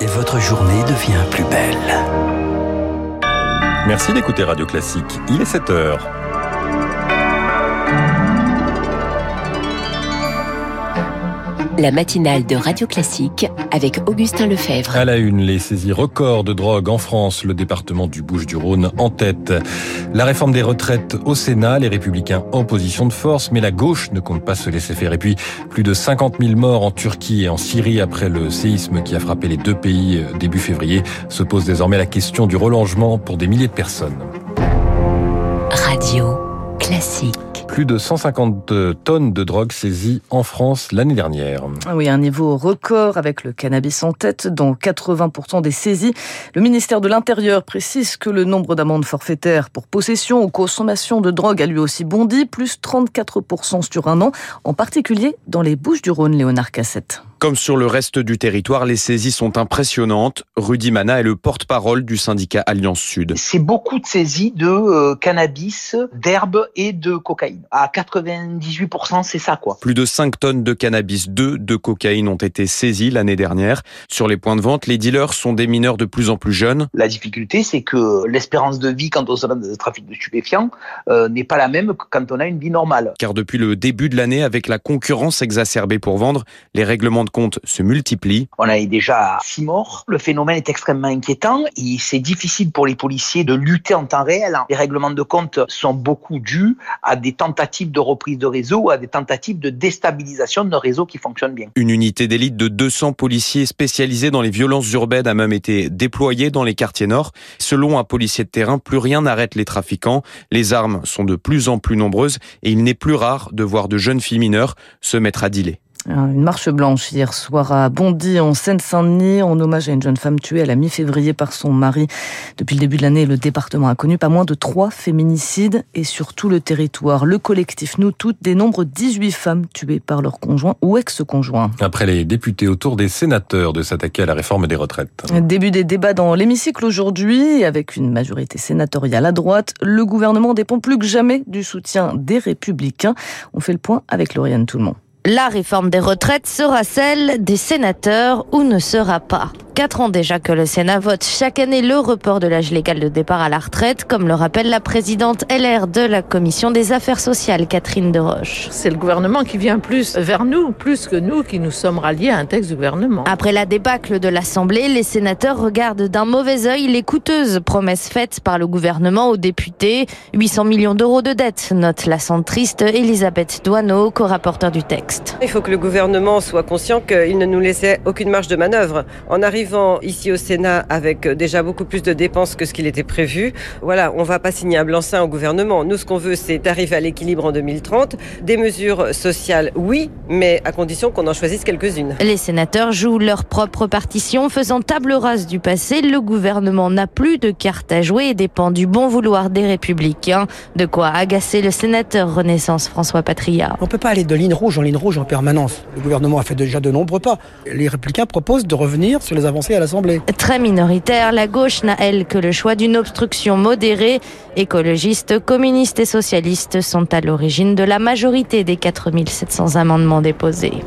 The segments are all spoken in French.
et votre journée devient plus belle. Merci d'écouter Radio Classique. Il est 7 heures. La matinale de Radio Classique avec Augustin Lefebvre. À la une, les saisies records de drogue en France, le département du Bouches-du-Rhône en tête. La réforme des retraites au Sénat, les républicains en position de force, mais la gauche ne compte pas se laisser faire. Et puis, plus de 50 000 morts en Turquie et en Syrie après le séisme qui a frappé les deux pays euh, début février, se pose désormais la question du relongement pour des milliers de personnes. Plus de 150 tonnes de drogue saisies en France l'année dernière. Ah oui, un niveau record avec le cannabis en tête dans 80% des saisies. Le ministère de l'Intérieur précise que le nombre d'amendes forfaitaires pour possession ou consommation de drogue a lui aussi bondi, plus 34% sur un an, en particulier dans les Bouches du Rhône, Léonard Cassette. Comme sur le reste du territoire, les saisies sont impressionnantes. Rudy Mana est le porte-parole du syndicat Alliance Sud. C'est beaucoup de saisies de euh, cannabis, d'herbe et de cocaïne. À 98%, c'est ça quoi. Plus de 5 tonnes de cannabis, 2 de cocaïne ont été saisies l'année dernière. Sur les points de vente, les dealers sont des mineurs de plus en plus jeunes. La difficulté, c'est que l'espérance de vie quand on se dans le trafic de stupéfiants euh, n'est pas la même que quand on a une vie normale. Car depuis le début de l'année, avec la concurrence exacerbée pour vendre, les règlements de se multiplient. On a déjà six morts. Le phénomène est extrêmement inquiétant et c'est difficile pour les policiers de lutter en temps réel. Les règlements de compte sont beaucoup dus à des tentatives de reprise de réseau ou à des tentatives de déstabilisation de réseau qui fonctionnent bien. Une unité d'élite de 200 policiers spécialisés dans les violences urbaines a même été déployée dans les quartiers nord. Selon un policier de terrain, plus rien n'arrête les trafiquants. Les armes sont de plus en plus nombreuses et il n'est plus rare de voir de jeunes filles mineures se mettre à dealer. Une marche blanche hier soir à Bondy, en Seine-Saint-Denis, en hommage à une jeune femme tuée à la mi-février par son mari. Depuis le début de l'année, le département a connu pas moins de trois féminicides et sur tout le territoire. Le collectif Nous Toutes dénombre 18 femmes tuées par leur conjoint ou ex-conjoint. Après les députés autour des sénateurs de s'attaquer à la réforme des retraites. Début des débats dans l'hémicycle aujourd'hui, avec une majorité sénatoriale à droite. Le gouvernement dépend plus que jamais du soutien des républicains. On fait le point avec Lauriane Tout le monde. La réforme des retraites sera celle des sénateurs ou ne sera pas. Quatre ans déjà que le Sénat vote chaque année le report de l'âge légal de départ à la retraite, comme le rappelle la présidente LR de la Commission des Affaires sociales, Catherine Deroche. C'est le gouvernement qui vient plus vers nous, plus que nous qui nous sommes ralliés à un texte du gouvernement. Après la débâcle de l'Assemblée, les sénateurs regardent d'un mauvais œil les coûteuses promesses faites par le gouvernement aux députés. 800 millions d'euros de dettes, note la centriste Elisabeth Douaneau, co-rapporteur du texte. Il faut que le gouvernement soit conscient qu'il ne nous laissait aucune marge de manœuvre. En arrivant ici au Sénat avec déjà beaucoup plus de dépenses que ce qu'il était prévu, voilà, on va pas signer un blanc-seing au gouvernement. Nous, ce qu'on veut, c'est d'arriver à l'équilibre en 2030. Des mesures sociales, oui, mais à condition qu'on en choisisse quelques-unes. Les sénateurs jouent leur propre partition, faisant table rase du passé. Le gouvernement n'a plus de carte à jouer et dépend du bon vouloir des républicains. De quoi agacer le sénateur Renaissance François Patria. On peut pas aller de ligne rouge en ligne rouge en permanence. Le gouvernement a fait déjà de nombreux pas. Les républicains proposent de revenir sur les avancées à l'Assemblée. Très minoritaire, la gauche n'a, elle, que le choix d'une obstruction modérée. Écologistes, communistes et socialistes sont à l'origine de la majorité des 4700 amendements déposés.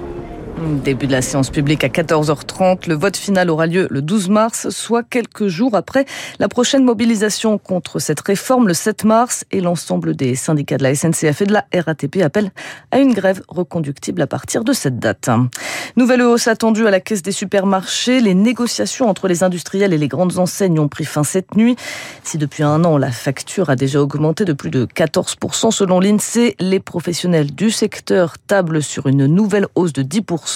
Début de la séance publique à 14h30. Le vote final aura lieu le 12 mars, soit quelques jours après la prochaine mobilisation contre cette réforme le 7 mars et l'ensemble des syndicats de la SNCF et de la RATP appellent à une grève reconductible à partir de cette date. Nouvelle hausse attendue à la caisse des supermarchés. Les négociations entre les industriels et les grandes enseignes ont pris fin cette nuit. Si depuis un an, la facture a déjà augmenté de plus de 14% selon l'INSEE, les professionnels du secteur tablent sur une nouvelle hausse de 10%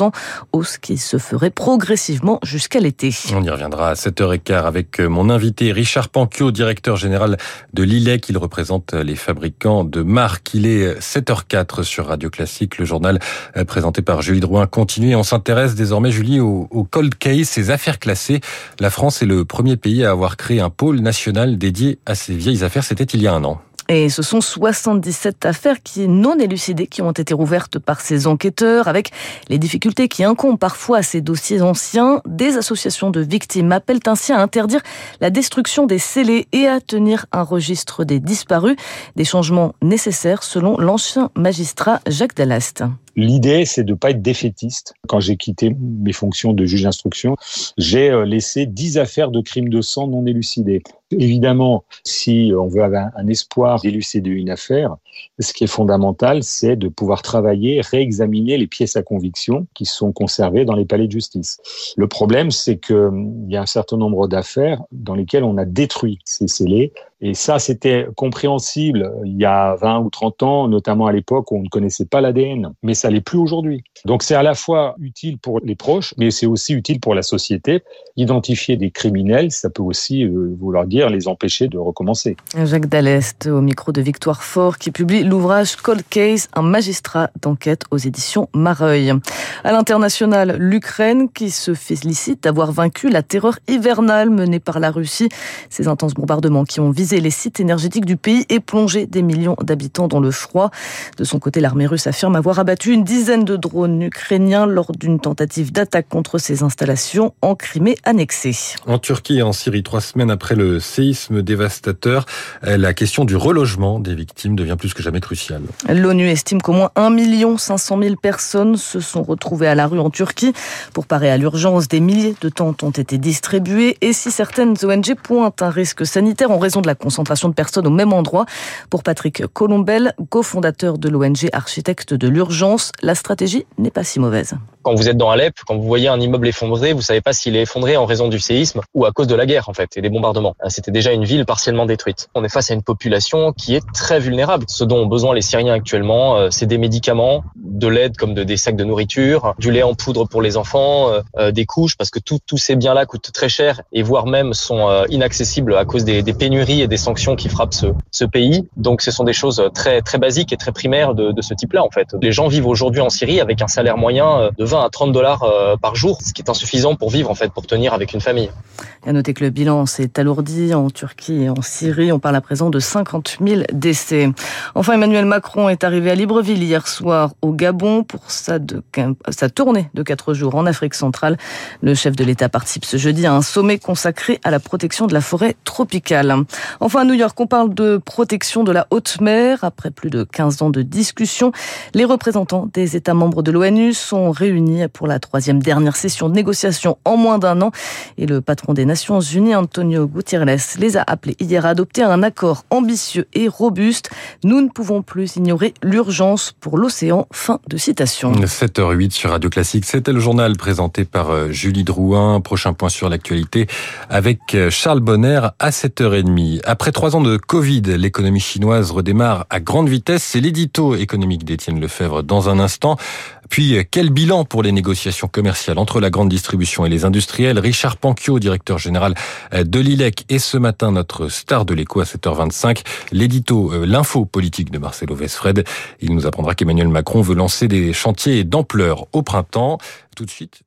hausse qui se ferait progressivement jusqu'à l'été. On y reviendra à 7h15 avec euh, mon invité Richard Panquio, directeur général de l'ILEC. Il représente les fabricants de marques. Il est 7h04 sur Radio Classique, le journal euh, présenté par Julie Drouin continue. On s'intéresse désormais, Julie, au, au cold case, ces affaires classées. La France est le premier pays à avoir créé un pôle national dédié à ces vieilles affaires. C'était il y a un an. Et ce sont 77 affaires qui non élucidées qui ont été rouvertes par ces enquêteurs avec les difficultés qui incombent parfois à ces dossiers anciens. Des associations de victimes appellent ainsi à interdire la destruction des scellés et à tenir un registre des disparus. Des changements nécessaires selon l'ancien magistrat Jacques Dallast. L'idée, c'est de pas être défaitiste. Quand j'ai quitté mes fonctions de juge d'instruction, j'ai euh, laissé dix affaires de crimes de sang non élucidées. Évidemment, si on veut avoir un espoir d'élucider une affaire, ce qui est fondamental, c'est de pouvoir travailler, réexaminer les pièces à conviction qui sont conservées dans les palais de justice. Le problème, c'est qu'il hum, y a un certain nombre d'affaires dans lesquelles on a détruit ces scellés et ça, c'était compréhensible il y a 20 ou 30 ans, notamment à l'époque où on ne connaissait pas l'ADN. Mais ça l'est plus aujourd'hui. Donc c'est à la fois utile pour les proches, mais c'est aussi utile pour la société. Identifier des criminels, ça peut aussi euh, vouloir dire les empêcher de recommencer. Jacques Dallest, au micro de Victoire Fort, qui publie l'ouvrage Cold Case, un magistrat d'enquête aux éditions Mareuil. À l'international, l'Ukraine qui se félicite d'avoir vaincu la terreur hivernale menée par la Russie. Ces intenses bombardements qui ont visé les sites énergétiques du pays et plonger des millions d'habitants dans le froid. De son côté, l'armée russe affirme avoir abattu une dizaine de drones ukrainiens lors d'une tentative d'attaque contre ses installations en Crimée annexée. En Turquie et en Syrie, trois semaines après le séisme dévastateur, la question du relogement des victimes devient plus que jamais cruciale. L'ONU estime qu'au moins 1 500 000 personnes se sont retrouvées à la rue en Turquie. Pour parer à l'urgence, des milliers de tentes ont été distribuées et si certaines ONG pointent un risque sanitaire en raison de la concentration de personnes au même endroit. Pour Patrick Colombel, cofondateur de l'ONG Architecte de l'urgence, la stratégie n'est pas si mauvaise. Quand vous êtes dans Alep, quand vous voyez un immeuble effondré, vous savez pas s'il est effondré en raison du séisme ou à cause de la guerre en fait et des bombardements. Euh, c'était déjà une ville partiellement détruite. On est face à une population qui est très vulnérable. Ce dont ont besoin les Syriens actuellement, euh, c'est des médicaments, de l'aide comme de, des sacs de nourriture, du lait en poudre pour les enfants, euh, des couches parce que tous ces biens-là coûtent très cher et voire même sont inaccessibles à cause des, des, pénuries et des sanctions qui frappent ce, ce, pays. Donc ce sont des choses très très basiques et très primaires de, de ce type-là en fait. Les gens vivent aujourd'hui en Syrie avec un salaire moyen de à 30 dollars euh, par jour, ce qui est insuffisant pour vivre en fait, pour tenir avec une famille. À noter que le bilan s'est alourdi en Turquie et en Syrie. On parle à présent de 50 000 décès. Enfin, Emmanuel Macron est arrivé à Libreville hier soir au Gabon pour sa, de, sa tournée de quatre jours en Afrique centrale. Le chef de l'État participe ce jeudi à un sommet consacré à la protection de la forêt tropicale. Enfin, à New York, on parle de protection de la haute mer. Après plus de 15 ans de discussion, les représentants des États membres de l'ONU sont réunis pour la troisième dernière session de négociation en moins d'un an. Et le patron des Nations Unies, Antonio Gutiérrez, les a appelés hier à adopter un accord ambitieux et robuste. Nous ne pouvons plus ignorer l'urgence pour l'océan. Fin de citation. 7h08 sur Radio Classique. C'était le journal présenté par euh, Julie Drouin. Prochain point sur l'actualité avec euh, Charles Bonner à 7h30. Après trois ans de Covid, l'économie chinoise redémarre à grande vitesse. C'est l'édito économique d'Étienne Lefebvre dans un instant. Puis, euh, quel bilan pour les négociations commerciales entre la grande distribution et les industriels Richard Panquio, directeur général euh, de l'ILEC, et ce matin notre star de l'écho à 7h25, l'édito euh, L'info politique de Marcelo Vesfred. Il nous apprendra qu'Emmanuel Macron veut lancer des chantiers d'ampleur au printemps. Tout de suite,